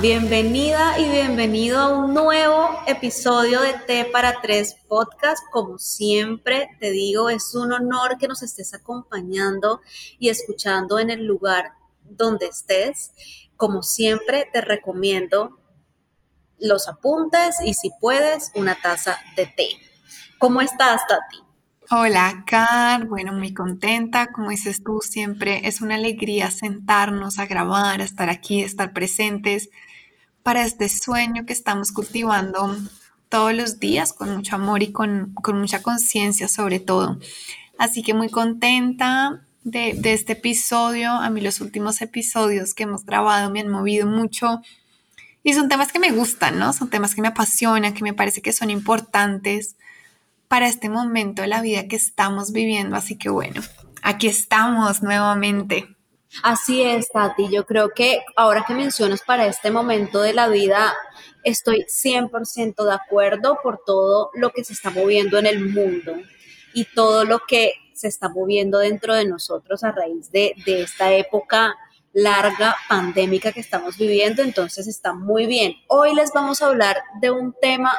Bienvenida y bienvenido a un nuevo episodio de T para Tres Podcast. Como siempre te digo, es un honor que nos estés acompañando y escuchando en el lugar donde estés. Como siempre te recomiendo los apuntes y si puedes, una taza de té. ¿Cómo estás, Tati? Hola, Car. Bueno, muy contenta. Como dices tú, siempre es una alegría sentarnos a grabar, estar aquí, estar presentes para este sueño que estamos cultivando todos los días con mucho amor y con, mucha conciencia sobre todo. Así que muy contenta de, de, este episodio. A mí los últimos episodios que hemos grabado me han movido mucho y son temas que me gustan, ¿no? Son temas que me apasionan, que me parece que son importantes para este momento de la vida que estamos viviendo. Así que bueno, aquí estamos nuevamente. Así es, Tati. Yo creo que ahora que mencionas para este momento de la vida, estoy 100% de acuerdo por todo lo que se está moviendo en el mundo y todo lo que se está moviendo dentro de nosotros a raíz de, de esta época larga pandémica que estamos viviendo. Entonces está muy bien. Hoy les vamos a hablar de un tema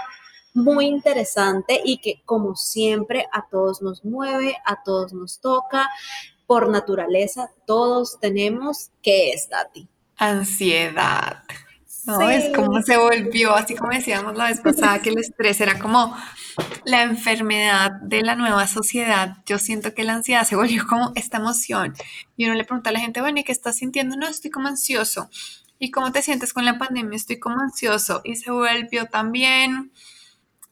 muy interesante y que como siempre a todos nos mueve, a todos nos toca. Por naturaleza, todos tenemos que es, Tati. Ansiedad. ¿no? Es como se volvió, así como decíamos la vez pasada, que el estrés era como la enfermedad de la nueva sociedad. Yo siento que la ansiedad se volvió como esta emoción. Y uno le pregunta a la gente, bueno, ¿y qué estás sintiendo? No, estoy como ansioso. ¿Y cómo te sientes con la pandemia? Estoy como ansioso. Y se volvió también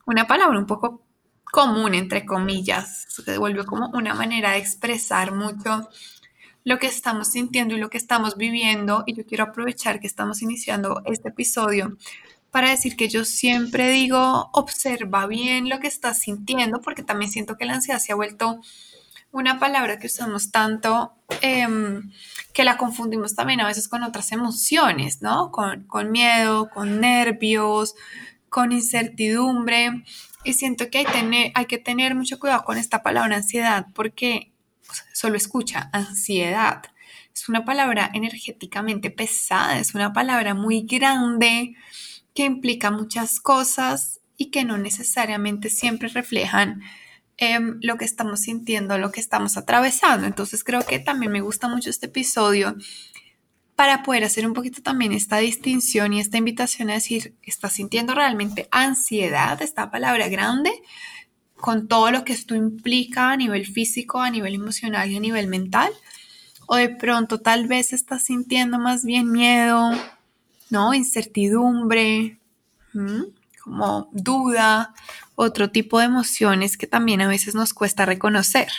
una palabra un poco común, entre comillas, se volvió como una manera de expresar mucho lo que estamos sintiendo y lo que estamos viviendo. Y yo quiero aprovechar que estamos iniciando este episodio para decir que yo siempre digo, observa bien lo que estás sintiendo, porque también siento que la ansiedad se ha vuelto una palabra que usamos tanto em, que la confundimos también a veces con otras emociones, ¿no? Con, con miedo, con nervios, con incertidumbre y siento que hay, que tener mucho cuidado con esta palabra ansiedad porque solo escucha ansiedad. Es una palabra energéticamente pesada, es una palabra muy grande que implica muchas cosas y que no necesariamente siempre reflejan em, lo que estamos sintiendo, lo que estamos atravesando. Entonces creo que también me gusta mucho este episodio para poder hacer un poquito también esta distinción y esta invitación a decir, ¿estás sintiendo realmente ansiedad, esta palabra grande, con todo lo que esto implica a nivel físico, a nivel emocional y a nivel mental? O de pronto tal vez estás sintiendo más bien miedo, ¿no? Incertidumbre, como duda, otro tipo de emociones que también a veces nos cuesta reconocer.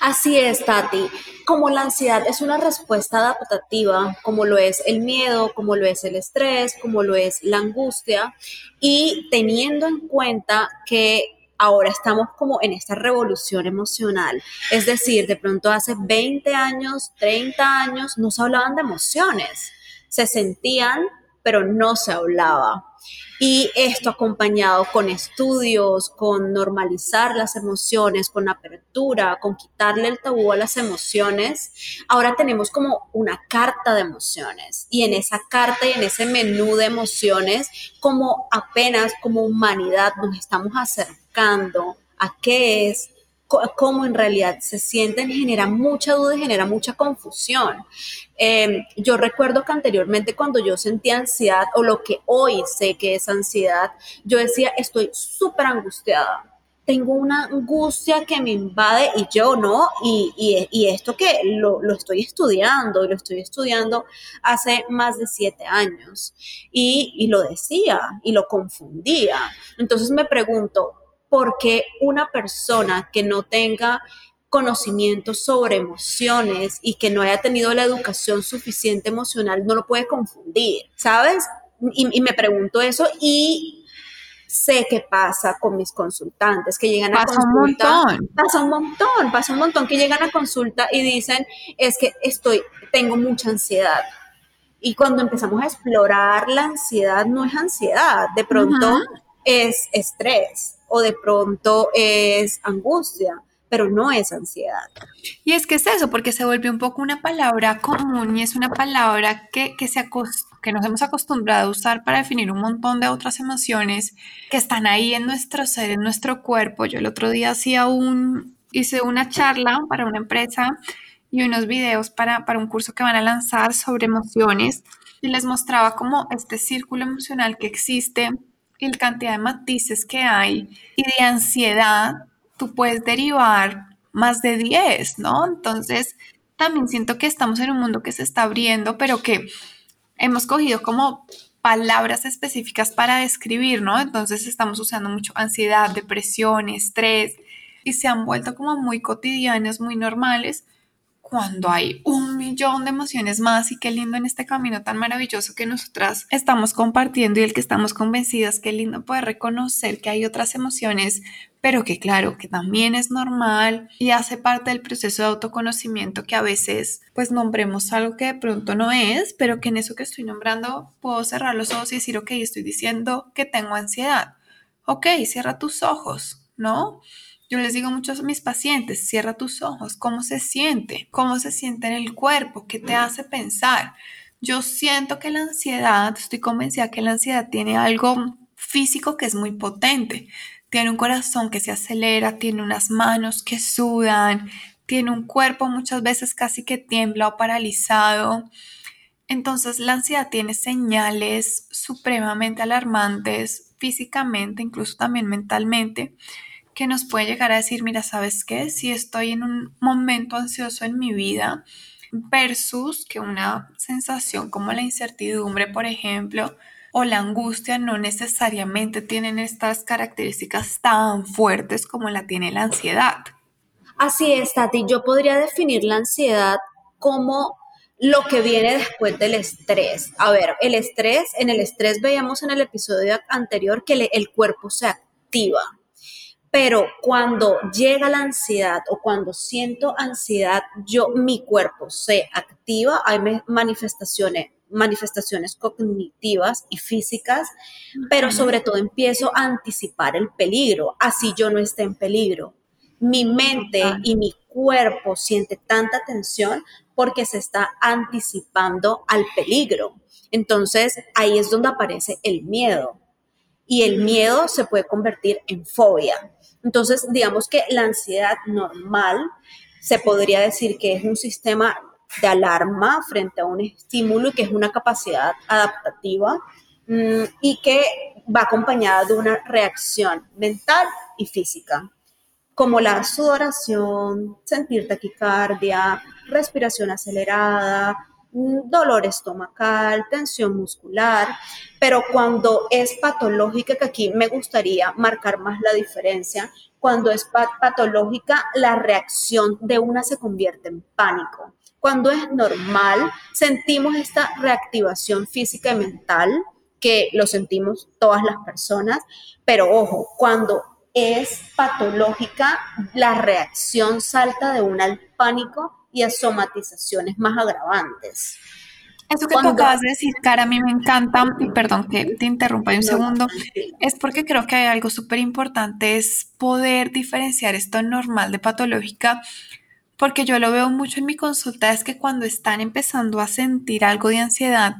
Así es, Tati. Como la ansiedad es una respuesta adaptativa, como lo es el miedo, como lo es el estrés, como lo es la angustia, y teniendo en cuenta que ahora estamos como en esta revolución emocional. Es decir, de pronto hace 20 años, 30 años, no se hablaban de emociones, se sentían, pero no se hablaba. Y esto acompañado con estudios, con normalizar las emociones, con apertura, con quitarle el tabú a las emociones, ahora tenemos como una carta de emociones. Y en esa carta y en ese menú de emociones, como apenas como humanidad nos estamos acercando a qué es cómo en realidad se sienten, genera mucha duda y genera mucha confusión. Em, yo recuerdo que anteriormente cuando yo sentía ansiedad o lo que hoy sé que es ansiedad, yo decía, estoy súper angustiada. Tengo una angustia que me invade y yo no, y, y, esto que lo, lo, estoy estudiando, lo estoy estudiando hace más de siete años, y, y lo decía y lo confundía. Entonces me pregunto, porque una persona que no tenga conocimiento sobre emociones y que no haya tenido la educación suficiente emocional no lo puede confundir, ¿sabes? Y, me pregunto eso y sé qué pasa con mis consultantes que llegan a consulta. Un montón. Pasa un montón, pasa un montón que llegan a consulta y dicen, es que estoy, tengo mucha ansiedad. Y cuando empezamos a explorar la ansiedad, no es ansiedad, de pronto es estrés o de pronto es angustia, pero no es ansiedad. Y es que es eso, porque se vuelve un poco una palabra común y es una palabra que, que, se que nos hemos acostumbrado a usar para definir un montón de otras emociones que están ahí en nuestro ser, en nuestro cuerpo. Yo el otro día hacía un, hice una charla para una empresa y unos videos para, para un curso que van a lanzar sobre emociones y les mostraba como este círculo emocional que existe la cantidad de matices que hay y de ansiedad, tú puedes derivar más de 10, ¿no? Entonces, también siento que estamos en un mundo que se está abriendo, pero que hemos cogido como palabras específicas para describir, ¿no? Entonces estamos usando mucho ansiedad, depresión, estrés y se han vuelto como muy cotidianas, muy normales, cuando hay un millón de emociones más y qué lindo en este camino tan maravilloso que nosotras estamos compartiendo y el que estamos convencidas, qué lindo poder reconocer que hay otras emociones, pero que claro, que también es normal y hace parte del proceso de autoconocimiento que a veces pues nombremos algo que de pronto no es, pero que en eso que estoy nombrando puedo cerrar los ojos y decir, ok, estoy diciendo que tengo ansiedad. Ok, cierra tus ojos, ¿no? Yo les digo mucho a mis pacientes, cierra tus ojos, ¿cómo se siente? ¿Cómo se siente en el cuerpo? ¿Qué te hace pensar? Yo siento que la ansiedad, estoy convencida que la ansiedad tiene algo físico que es muy potente. Tiene un corazón que se acelera, tiene unas manos que sudan, tiene un cuerpo muchas veces casi que tiembla o paralizado. Entonces la ansiedad tiene señales supremamente alarmantes físicamente, incluso también mentalmente que nos puede llegar a decir, mira, ¿sabes qué? Si estoy en un momento ansioso en mi vida versus que una sensación como la incertidumbre, por ejemplo, o la angustia no necesariamente tienen estas características tan fuertes como la tiene la ansiedad. Así es, Tati. Yo podría definir la ansiedad como lo que viene después del estrés. A ver, el estrés, en el estrés veíamos en el episodio anterior que el cuerpo se activa. Pero cuando llega la ansiedad o cuando siento ansiedad, yo, mi cuerpo se activa, hay manifestaciones, manifestaciones cognitivas y físicas, pero sobre todo empiezo a anticipar el peligro, así yo no esté en peligro. Mi mente y mi cuerpo siente tanta tensión porque se está anticipando al peligro. Entonces ahí es donde aparece el miedo y el miedo se puede convertir en fobia. Entonces, digamos que la ansiedad normal se podría decir que es un sistema de alarma frente a un estímulo que es una capacidad adaptativa mm, y que va acompañada de una reacción mental y física, como la sudoración, sentir taquicardia, respiración acelerada, dolor estomacal, tensión muscular, pero cuando es patológica, que aquí me gustaría marcar más la diferencia, cuando es patológica, la reacción de una se convierte en pánico. Cuando es normal, sentimos esta reactivación física y mental, que lo sentimos todas las personas, pero ojo, cuando es patológica, la reacción salta de una al pánico y a somatizaciones más agravantes. Eso que tú acabas de decir, Cara, a mí me encanta, y perdón que te interrumpa un segundo, es porque creo que hay algo súper importante, es poder diferenciar esto normal de patológica, porque yo lo veo mucho en mi consulta, es que cuando están empezando a sentir algo de ansiedad,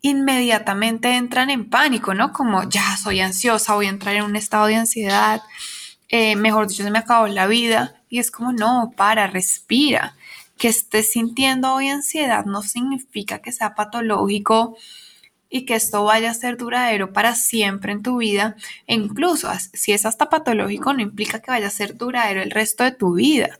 inmediatamente entran en pánico, ¿no? Como ya soy ansiosa, voy a entrar en un estado de ansiedad, eh, mejor dicho, se me acabó la vida, y es como, no, para, respira que estés sintiendo hoy ansiedad no significa que sea patológico y que esto vaya a ser duradero para siempre en tu vida. E incluso si es hasta patológico, no implica que vaya a ser duradero el resto de tu vida.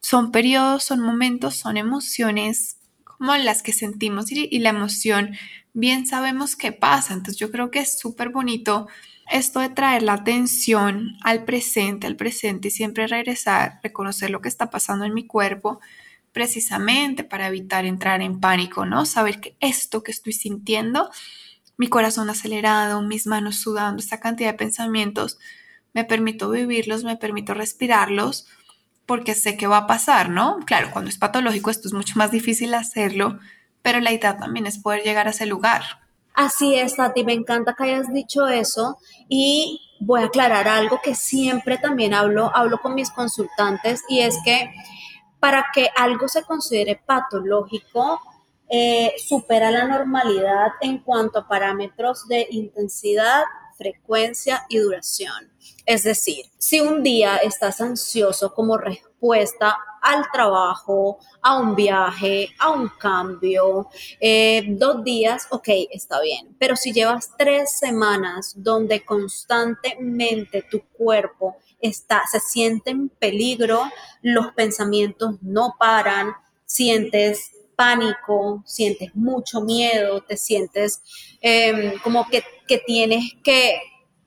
Son periodos, son momentos, son emociones como las que sentimos y, y la emoción bien sabemos qué pasa. Entonces yo creo que es súper bonito esto de traer la atención al presente, al presente y siempre regresar, reconocer lo que está pasando en mi cuerpo precisamente para evitar entrar en pánico, ¿no? Saber que esto que estoy sintiendo, mi corazón acelerado, mis manos sudando, esta cantidad de pensamientos, me permito vivirlos, me permito respirarlos, porque sé que va a pasar, ¿no? Claro, cuando es patológico esto es mucho más difícil hacerlo, pero la idea también es poder llegar a ese lugar. Así es, Tati, me encanta que hayas dicho eso y voy a aclarar algo que siempre también hablo, hablo con mis consultantes y es que para que algo se considere patológico, eh, supera la normalidad en cuanto a parámetros de intensidad, frecuencia y duración. Es decir, si un día estás ansioso como respuesta al trabajo, a un viaje, a un cambio, eh, dos días, ok, está bien. Pero si llevas tres semanas donde constantemente tu cuerpo está, se siente en peligro, los pensamientos no paran, sientes pánico, sientes mucho miedo, te sientes em, como que, tienes que,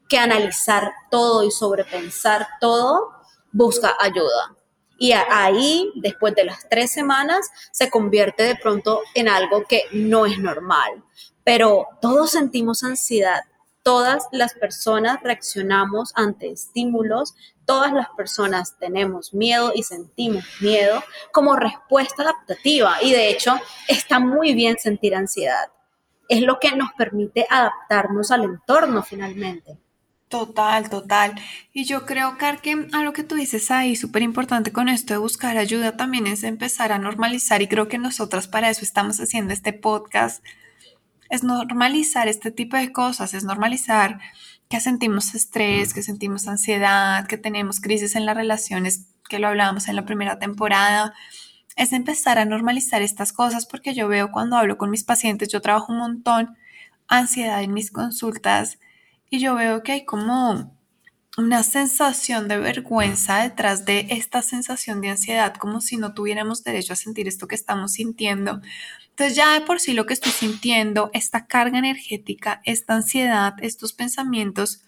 que analizar todo y sobrepensar todo, busca ayuda. Y ahí, después de las tres semanas, se convierte de pronto en algo que no es normal. Pero todos sentimos ansiedad, todas las personas reaccionamos ante estímulos, todas las personas tenemos miedo y sentimos miedo como respuesta adaptativa y de hecho está muy bien sentir ansiedad. Es lo que nos permite adaptarnos al entorno finalmente. Total, total. Y yo creo, Car, que a lo que tú dices ahí, súper importante con esto de buscar ayuda también es empezar a normalizar y creo que nosotras para eso estamos haciendo este podcast, es normalizar este tipo de cosas, es normalizar que sentimos estrés, que sentimos ansiedad, que tenemos crisis en las relaciones, que lo hablábamos en la primera temporada, es empezar a normalizar estas cosas porque yo veo cuando hablo con mis pacientes, yo trabajo un montón ansiedad en mis consultas y yo veo que hay como una sensación de vergüenza detrás de esta sensación de ansiedad, como si no tuviéramos derecho a sentir esto que estamos sintiendo. Entonces ya de por sí lo que estoy sintiendo, esta carga energética, esta ansiedad, estos pensamientos,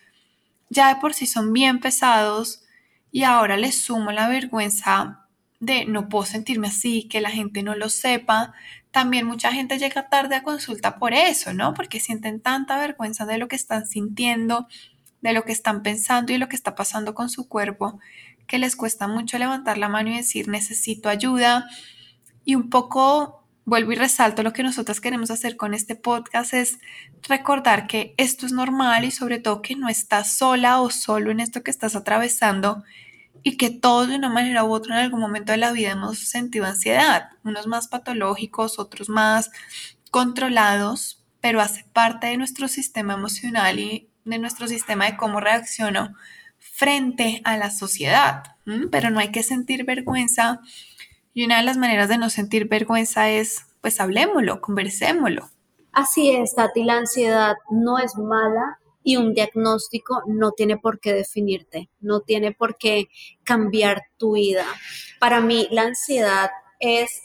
ya de por sí son bien pesados y ahora le sumo la vergüenza de no puedo sentirme así, que la gente no lo sepa. También mucha gente llega tarde a consulta por eso, ¿no? Porque sienten tanta vergüenza de lo que están sintiendo, de lo que están pensando y lo que está pasando con su cuerpo, que les cuesta mucho levantar la mano y decir necesito ayuda. Y un poco vuelvo y resalto lo que nosotras queremos hacer con este podcast es recordar que esto es normal y sobre todo que no estás sola o solo en esto que estás atravesando y que todos de una manera u otra en algún momento de la vida hemos sentido ansiedad, unos más patológicos, otros más controlados, pero hace parte de nuestro sistema emocional y de nuestro sistema de cómo reacciono frente a la sociedad. Pero no hay que sentir vergüenza y una de las maneras de no sentir vergüenza es, pues hablemoslo, conversémoslo. Así es, Tati, la ansiedad no es mala y un diagnóstico no tiene por qué definirte, no tiene por qué cambiar tu vida. Para mí, la ansiedad es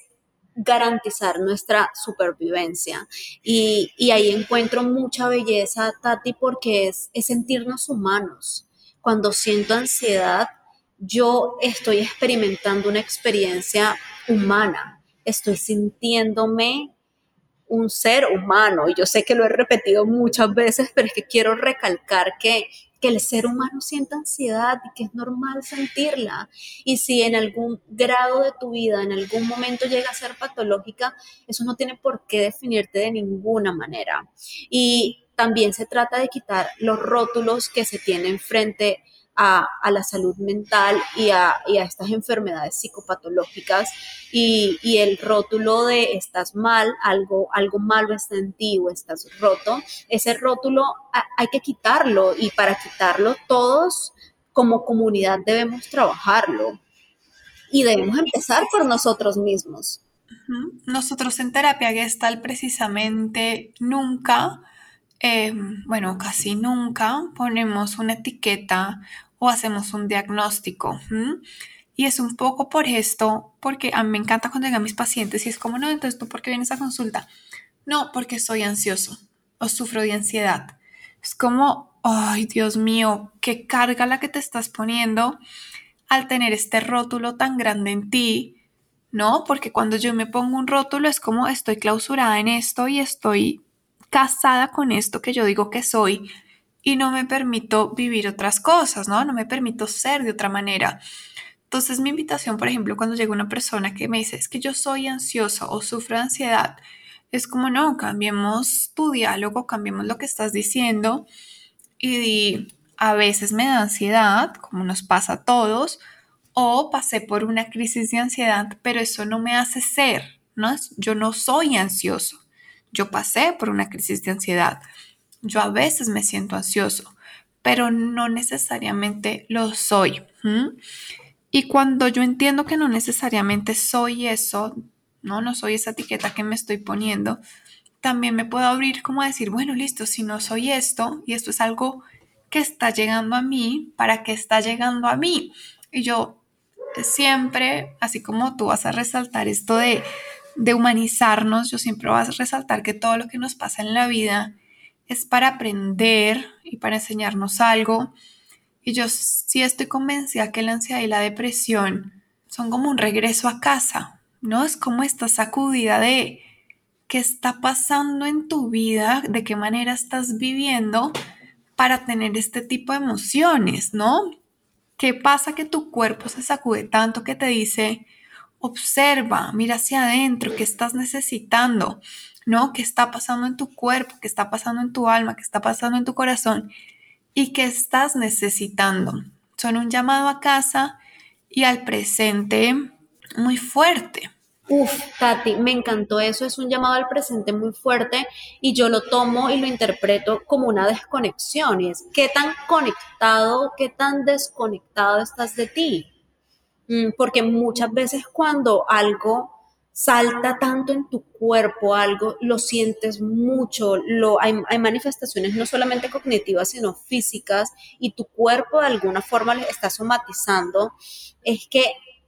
garantizar nuestra supervivencia. Y, ahí encuentro mucha belleza, Tati, porque es, es sentirnos humanos. Cuando siento ansiedad, yo estoy experimentando una experiencia humana, estoy sintiéndome un ser humano. Y yo sé que lo he repetido muchas veces, pero es que quiero recalcar que que el ser humano sienta ansiedad y que es normal sentirla. Y si en algún grado de tu vida, en algún momento llega a ser patológica, eso no tiene por qué definirte de ninguna manera. Y también se trata de quitar los rótulos que se tienen frente a, la salud mental y a, estas enfermedades psicopatológicas y, el rótulo de estás mal, algo, algo malo está en ti o estás roto, ese rótulo hay que quitarlo y para quitarlo todos como comunidad debemos trabajarlo y debemos empezar por nosotros mismos. Nosotros en terapia gestal precisamente nunca Em, bueno, casi nunca ponemos una etiqueta o hacemos un diagnóstico. Y es un poco por esto, porque a mí me encanta cuando llegan mis pacientes y es como, no, entonces tú, ¿por qué vienes a consulta? No, porque soy ansioso o sufro de ansiedad. Es como, ay, Dios mío, qué carga la que te estás poniendo al tener este rótulo tan grande en ti, ¿no? Porque cuando yo me pongo un rótulo es como estoy clausurada en esto y estoy casada con esto que yo digo que soy y no me permito vivir otras cosas, ¿no? No me permito ser de otra manera. Entonces mi invitación, por ejemplo, cuando llega una persona que me dice, es que yo soy ansioso o sufro de ansiedad, es como, no, cambiemos tu diálogo, cambiemos lo que estás diciendo y a veces me da ansiedad, como nos pasa a todos, o pasé por una crisis de ansiedad, pero eso no me hace ser, ¿no? Yo no soy ansioso. Yo pasé por una crisis de ansiedad. Yo a veces me siento ansioso, pero no necesariamente lo soy. Y cuando yo entiendo que no necesariamente soy eso, no, no soy esa etiqueta que me estoy poniendo, también me puedo abrir como a decir, bueno, listo, si no soy esto y esto es algo que está llegando a mí, ¿para qué está llegando a mí? Y yo siempre, así como tú vas a resaltar esto de, de humanizarnos, yo siempre vas a resaltar que todo lo que nos pasa en la vida es para aprender y para enseñarnos algo. Y yo sí estoy convencida que la ansiedad y la depresión son como un regreso a casa, ¿no? Es como esta sacudida de qué está pasando en tu vida, de qué manera estás viviendo para tener este tipo de emociones, ¿no? ¿Qué pasa que tu cuerpo se sacude tanto que te dice, observa, mira hacia adentro, qué estás necesitando, ¿no? ¿Qué está pasando en tu cuerpo? ¿Qué está pasando en tu alma? ¿Qué está pasando en tu corazón? ¿Y qué estás necesitando? Son un llamado a casa y al presente muy fuerte. Uf, Tati, me encantó eso, es un llamado al presente muy fuerte y yo lo tomo y lo interpreto como una desconexión y es qué tan conectado, qué tan desconectado estás de ti. Mm, porque muchas veces cuando algo salta tanto en tu cuerpo, algo lo sientes mucho, lo, hay, manifestaciones no solamente cognitivas, sino físicas y tu cuerpo de alguna forma le está somatizando, es que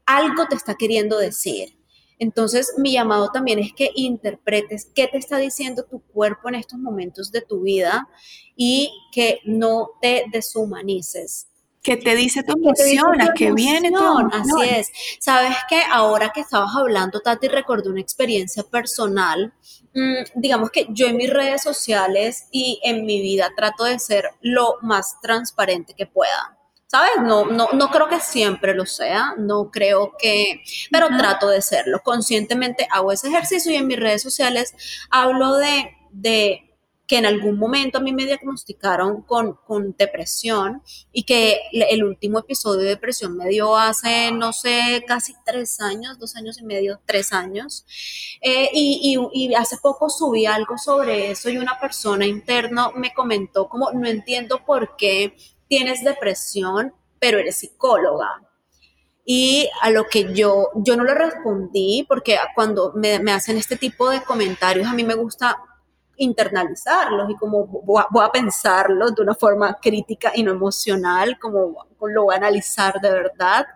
algo te está queriendo decir. Entonces, mi llamado también es que interpretes qué te está diciendo tu cuerpo en estos momentos de tu vida y que no te deshumanices. ¿Qué te dice tu emoción? ¿A qué viene? Así es. Sabes que ahora que estabas hablando, Tati, recordé una experiencia personal. Mm, digamos que yo en mis redes sociales y en mi vida trato de ser lo más transparente que pueda. ¿sabes? No, no, no creo que siempre lo sea, no creo que, pero trato de serlo. Conscientemente hago ese ejercicio y en mis redes sociales hablo de, de que en algún momento a mí me diagnosticaron con, con, depresión y que el último episodio de depresión me dio hace, no sé, casi tres años, dos años y medio, tres años. Eh, y, y, hace poco subí algo sobre eso y una persona interna me comentó como, no entiendo por qué tienes depresión, pero eres psicóloga. Y a lo que yo, yo no le respondí, porque cuando me, me hacen este tipo de comentarios, a mí me gusta internalizarlos y como voy a, voy a, pensarlos de una forma crítica y no emocional, como lo voy a analizar de verdad.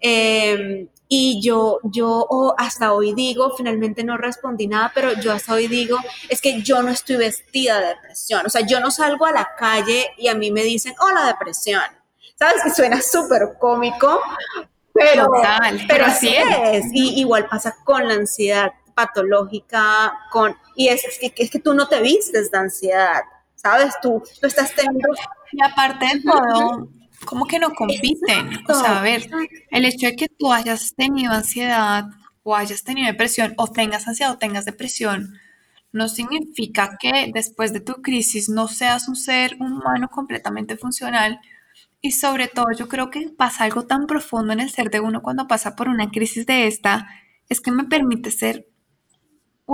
Eh, y yo, yo hasta hoy digo, finalmente no respondí nada, pero yo hasta hoy digo, es que yo no estoy vestida de depresión. O sea, yo no salgo a la calle y a mí me dicen, hola, depresión. ¿Sabes? Que suena súper cómico, pero, pero así es. Y igual pasa con la ansiedad patológica, con, y es, que, es que tú no te vistes de ansiedad, ¿sabes? Tú, tú estás teniendo... Y aparte de todo, como que no compiten. O sea, a ver, el hecho de que tú hayas tenido ansiedad o hayas tenido depresión o tengas ansiedad o tengas depresión, no significa que después de tu crisis no seas un ser humano completamente funcional. Y sobre todo yo creo que pasa algo tan profundo en el ser de uno cuando pasa por una crisis de esta, es que me permite ser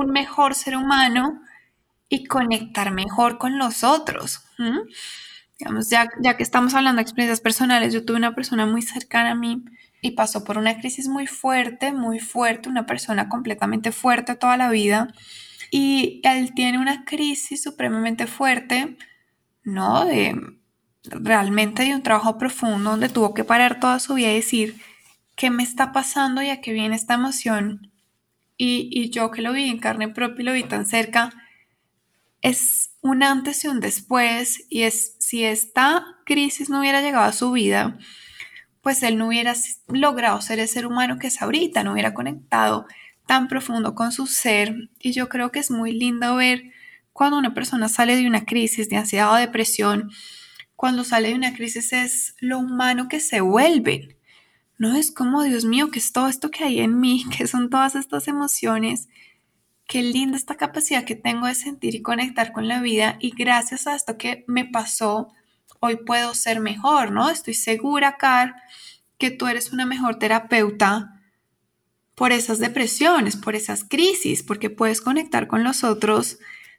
un mejor ser humano y conectar mejor con los otros. Digamos, ya, ya que estamos hablando de experiencias personales, yo tuve una persona muy cercana a mí y pasó por una crisis muy fuerte, muy fuerte, una persona completamente fuerte toda la vida. Y él tiene una crisis supremamente fuerte, ¿no? De, realmente de un trabajo profundo donde tuvo que parar toda su vida y decir, ¿qué me está pasando y a qué viene esta emoción? Y, yo que lo vi en carne propia y lo vi tan cerca, es un antes y un después, y es si esta crisis no hubiera llegado a su vida, pues él no hubiera logrado ser el ser humano que es ahorita, no hubiera conectado tan profundo con su ser. Y yo creo que es muy lindo ver cuando una persona sale de una crisis de ansiedad o depresión, cuando sale de una crisis es lo humano que se vuelven. No es como, Dios mío, que es todo esto que hay en mí, que son todas estas emociones qué linda esta capacidad que tengo de sentir y conectar con la vida y gracias a esto que me pasó, hoy puedo ser mejor, ¿no? Estoy segura, Car, que tú eres una mejor terapeuta por esas depresiones, por esas crisis, porque puedes conectar con los otros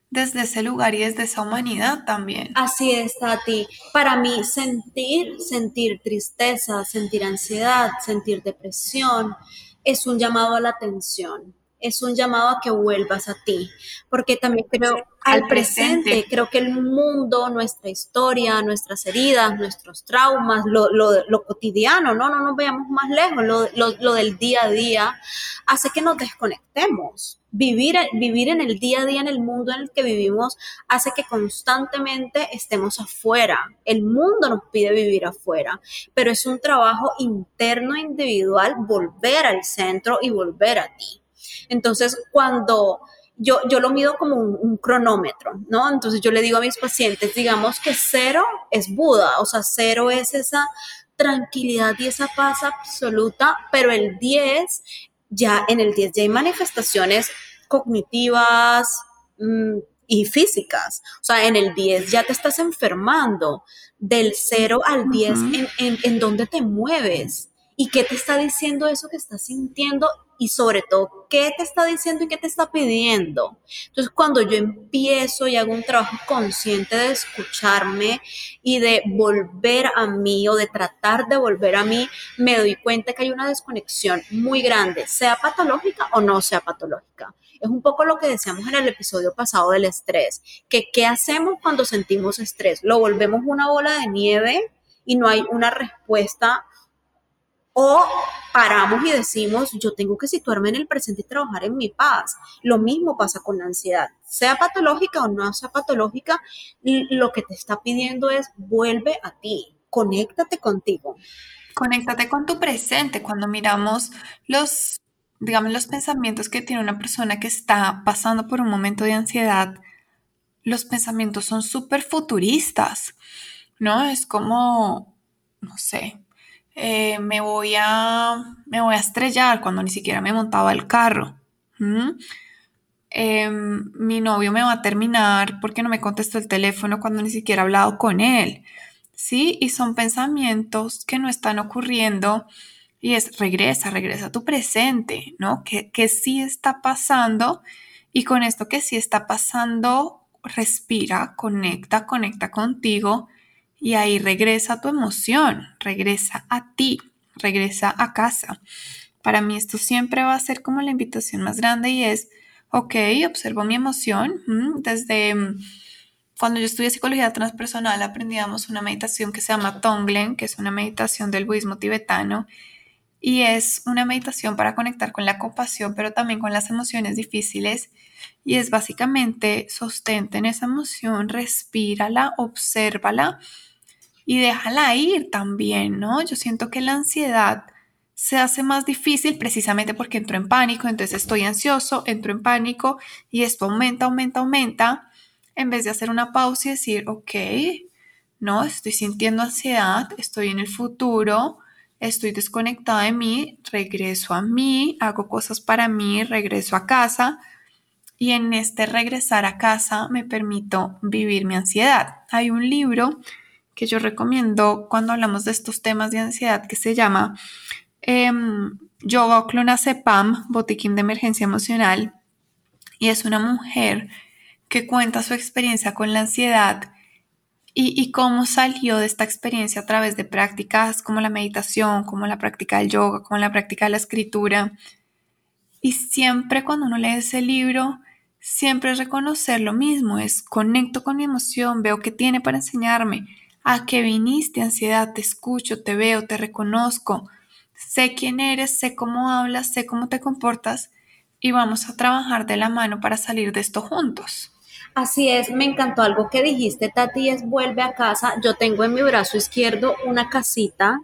desde ese lugar y desde esa humanidad también. Así es, Tati. Para mí, sentir, sentir tristeza, sentir ansiedad, sentir depresión, es un llamado a la atención es un llamado a que vuelvas a ti, porque también creo al presente, creo que el mundo, nuestra historia, nuestras heridas, nuestros traumas, lo, lo, cotidiano, no, no nos veamos más lejos, lo, lo, del día a día, hace que nos desconectemos. Vivir, vivir en el día a día, en el mundo en el que vivimos, hace que constantemente estemos afuera. El mundo nos pide vivir afuera, pero es un trabajo interno e individual volver al centro y volver a ti. Entonces, cuando yo, yo lo mido como un, cronómetro, ¿no? Entonces yo le digo a mis pacientes, digamos que cero es Buda, o sea, cero es esa tranquilidad y esa paz absoluta, pero el 10, ya en el 10 ya hay manifestaciones cognitivas mm, y físicas, o sea, en el 10 ya te estás enfermando, del 0 al 10, en, en, en dónde te mueves y qué te está diciendo eso que estás sintiendo y sobre todo qué te está diciendo y qué te está pidiendo. Entonces, cuando yo empiezo y hago un trabajo consciente de escucharme y de volver a mí o de tratar de volver a mí, me doy cuenta que hay una desconexión muy grande, sea patológica o no sea patológica. Es un poco lo que decíamos en el episodio pasado del estrés, que qué hacemos cuando sentimos estrés, lo volvemos una bola de nieve y no hay una respuesta o paramos y decimos, yo tengo que situarme en el presente y trabajar en mi paz. Lo mismo pasa con la ansiedad. Sea patológica o no sea patológica, lo que te está pidiendo es vuelve a ti, conéctate contigo. Conéctate con tu presente. Cuando miramos los, digamos, los pensamientos que tiene una persona que está pasando por un momento de ansiedad, los pensamientos son súper futuristas, ¿no? Es como, no sé, eh, me, voy a, me voy a estrellar cuando ni siquiera me montaba el carro. Em, mi novio me va a terminar porque no me contestó el teléfono cuando ni siquiera he hablado con él. ¿Sí? Y son pensamientos que no están ocurriendo y es regresa, regresa a tu presente, ¿no? Que, que sí está pasando y con esto que sí está pasando, respira, conecta, conecta contigo y ahí regresa tu emoción, regresa a ti, regresa a casa. Para mí esto siempre va a ser como la invitación más grande y es, ok, observo mi emoción. Desde mm, cuando yo estudié psicología transpersonal aprendíamos una meditación que se llama Tonglen, que es una meditación del budismo tibetano y es una meditación para conectar con la compasión, pero también con las emociones difíciles. Y es básicamente sostente en esa emoción, respírala, obsérvala y déjala ir también, ¿no? Yo siento que la ansiedad se hace más difícil precisamente porque entro en pánico, entonces estoy ansioso, entro en pánico y esto aumenta, aumenta, aumenta, en vez de hacer una pausa y decir, ok, no, estoy sintiendo ansiedad, estoy en el futuro, estoy desconectada de mí, regreso a mí, hago cosas para mí, regreso a casa y en este regresar a casa me permito vivir mi ansiedad. Hay un libro que yo recomiendo cuando hablamos de estos temas de ansiedad que se llama eh, Yoga Clonazepam, Botiquín de Emergencia Emocional. Y es una mujer que cuenta su experiencia con la ansiedad y, y, cómo salió de esta experiencia a través de prácticas como la meditación, como la práctica del yoga, como la práctica de la escritura. Y siempre cuando uno lee ese libro, siempre es reconocer lo mismo, es conecto con mi emoción, veo qué tiene para enseñarme, a que viniste, ansiedad, te escucho, te veo, te reconozco, sé quién eres, sé cómo hablas, sé cómo te comportas y vamos a trabajar de la mano para salir de esto juntos. Así es, me encantó algo que dijiste, Tati, es vuelve a casa. Yo tengo en mi brazo izquierdo una casita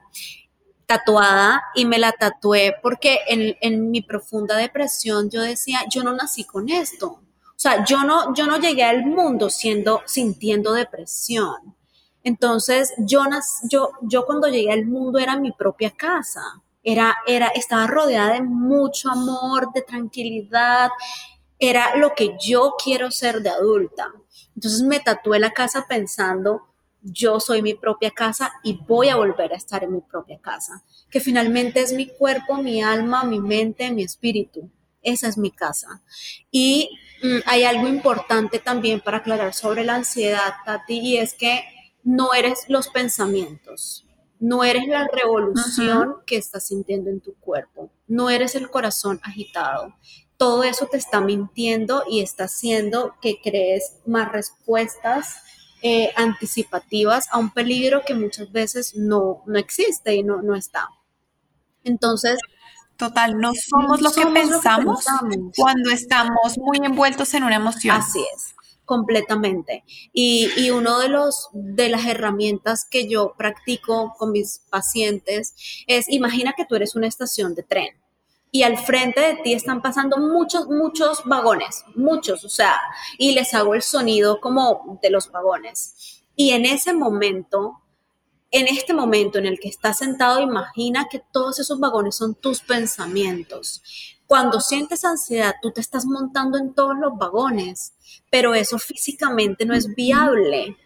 tatuada y me la tatué porque en, en, mi profunda depresión yo decía, yo no nací con esto. O sea, yo no, yo no llegué al mundo siendo, sintiendo depresión. Entonces, yo, yo, yo cuando llegué al mundo era mi propia casa, era, era, estaba rodeada de mucho amor, de tranquilidad, era lo que yo quiero ser de adulta. Entonces me tatué la casa pensando, yo soy mi propia casa y voy a volver a estar en mi propia casa, que finalmente es mi cuerpo, mi alma, mi mente, mi espíritu. Esa es mi casa. Y mm, hay algo importante también para aclarar sobre la ansiedad, Tati, y es que no eres los pensamientos, no eres la revolución que estás sintiendo en tu cuerpo, no eres el corazón agitado. Todo eso te está mintiendo y está haciendo que crees más respuestas eh, anticipativas a un peligro que muchas veces no, no existe y no, no está. Entonces, Total, no somos, lo, que pensamos cuando estamos muy envueltos en una emoción. Así es completamente. Y, y uno de los de las herramientas que yo practico con mis pacientes es imagina que tú eres una estación de tren y al frente de ti están pasando muchos, muchos vagones, muchos, o sea, y les hago el sonido como de los vagones. Y en ese momento, en este momento en el que estás sentado, imagina que todos esos vagones son tus pensamientos. Cuando sientes ansiedad, tú te estás montando en todos los vagones, pero eso físicamente no es viable.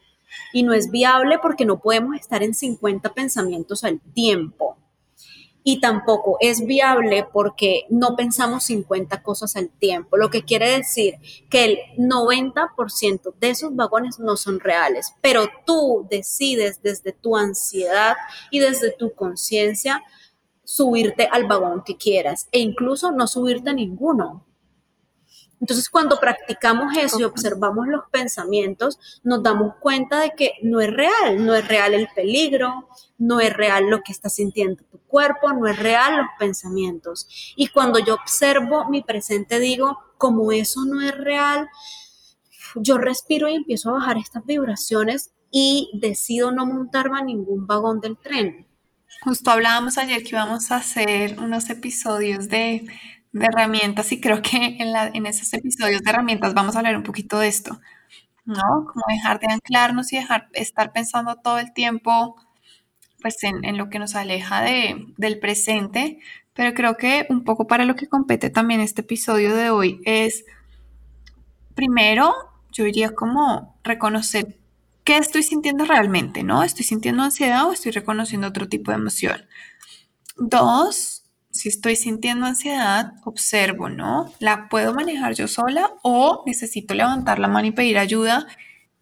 Y no es viable porque no podemos estar en 50 pensamientos al tiempo. Y tampoco es viable porque no pensamos 50 cosas al tiempo, lo que quiere decir que el 90% de esos vagones no son reales, pero tú decides desde tu ansiedad y desde tu conciencia subirte al vagón que quieras e incluso no subirte a ninguno. Entonces, cuando practicamos eso y observamos los pensamientos, nos damos cuenta de que no es real, no es real el peligro, no es real lo que está sintiendo tu cuerpo, no es real los pensamientos. Y cuando yo observo mi presente, digo, como eso no es real, yo respiro y empiezo a bajar estas vibraciones y decido no montarme a ningún vagón del tren. Justo hablábamos ayer que íbamos a hacer unos episodios de de herramientas y creo que en, la, en esos episodios de herramientas vamos a hablar un poquito de esto, ¿no? Como dejar de anclarnos y dejar estar pensando todo el tiempo pues en, en lo que nos aleja de, del presente, pero creo que un poco para lo que compete también este episodio de hoy es, primero, yo diría como reconocer qué estoy sintiendo realmente, ¿no? ¿Estoy sintiendo ansiedad o estoy reconociendo otro tipo de emoción? Dos, si estoy sintiendo ansiedad, observo, ¿no? ¿La puedo manejar yo sola o necesito levantar la mano y pedir ayuda?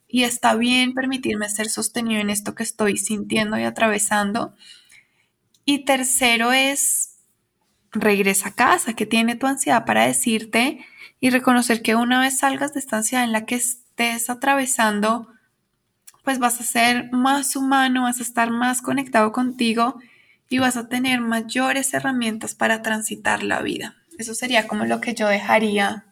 Y está bien permitirme ser sostenido en esto que estoy sintiendo y atravesando. Y tercero es, regresa a casa, que tiene tu ansiedad para decirte y reconocer que una vez salgas de esta ansiedad en la que estés atravesando, pues vas a ser más humano, vas a estar más conectado contigo y vas a tener mayores herramientas para transitar la vida. Eso sería como lo que yo dejaría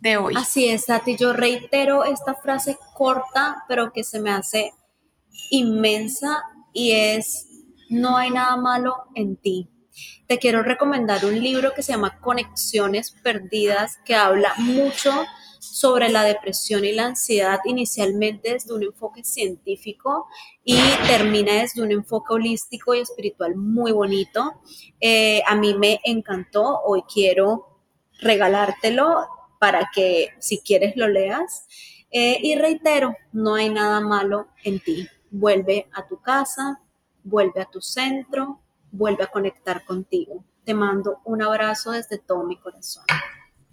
de hoy. Así es, Tati. Yo reitero esta frase corta, pero que se me hace inmensa y es, no hay nada malo en ti. Te quiero recomendar un libro que se llama Conexiones Perdidas, que habla mucho sobre la depresión y la ansiedad inicialmente desde un enfoque científico y termina desde un enfoque holístico y espiritual muy bonito. Eh, a mí me encantó, hoy quiero regalártelo para que si quieres lo leas. Eh, y reitero, no hay nada malo en ti. Vuelve a tu casa, vuelve a tu centro, vuelve a conectar contigo. Te mando un abrazo desde todo mi corazón.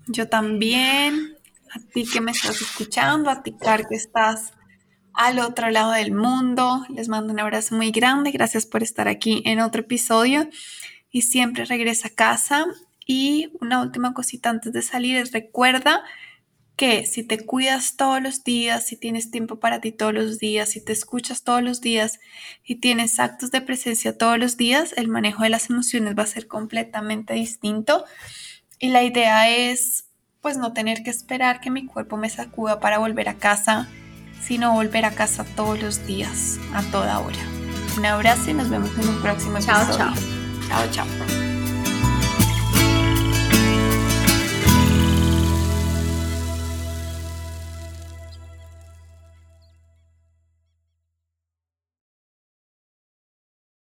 Yo también a ti que me estás escuchando, a ti, Car, que estás al otro lado del mundo. Les mando un abrazo muy grande. Gracias por estar aquí en otro episodio. Y siempre regresa a casa. Y una última cosita antes de salir es recuerda que si te cuidas todos los días, si tienes tiempo para ti todos los días, si te escuchas todos los días y tienes actos de presencia todos los días, el manejo de las emociones va a ser completamente distinto. Y la idea es pues no tener que esperar que mi cuerpo me sacuda para volver a casa, sino volver a casa todos los días, a toda hora. Un abrazo y nos vemos en un próximo episodio. Chao, chao. Chao, chao.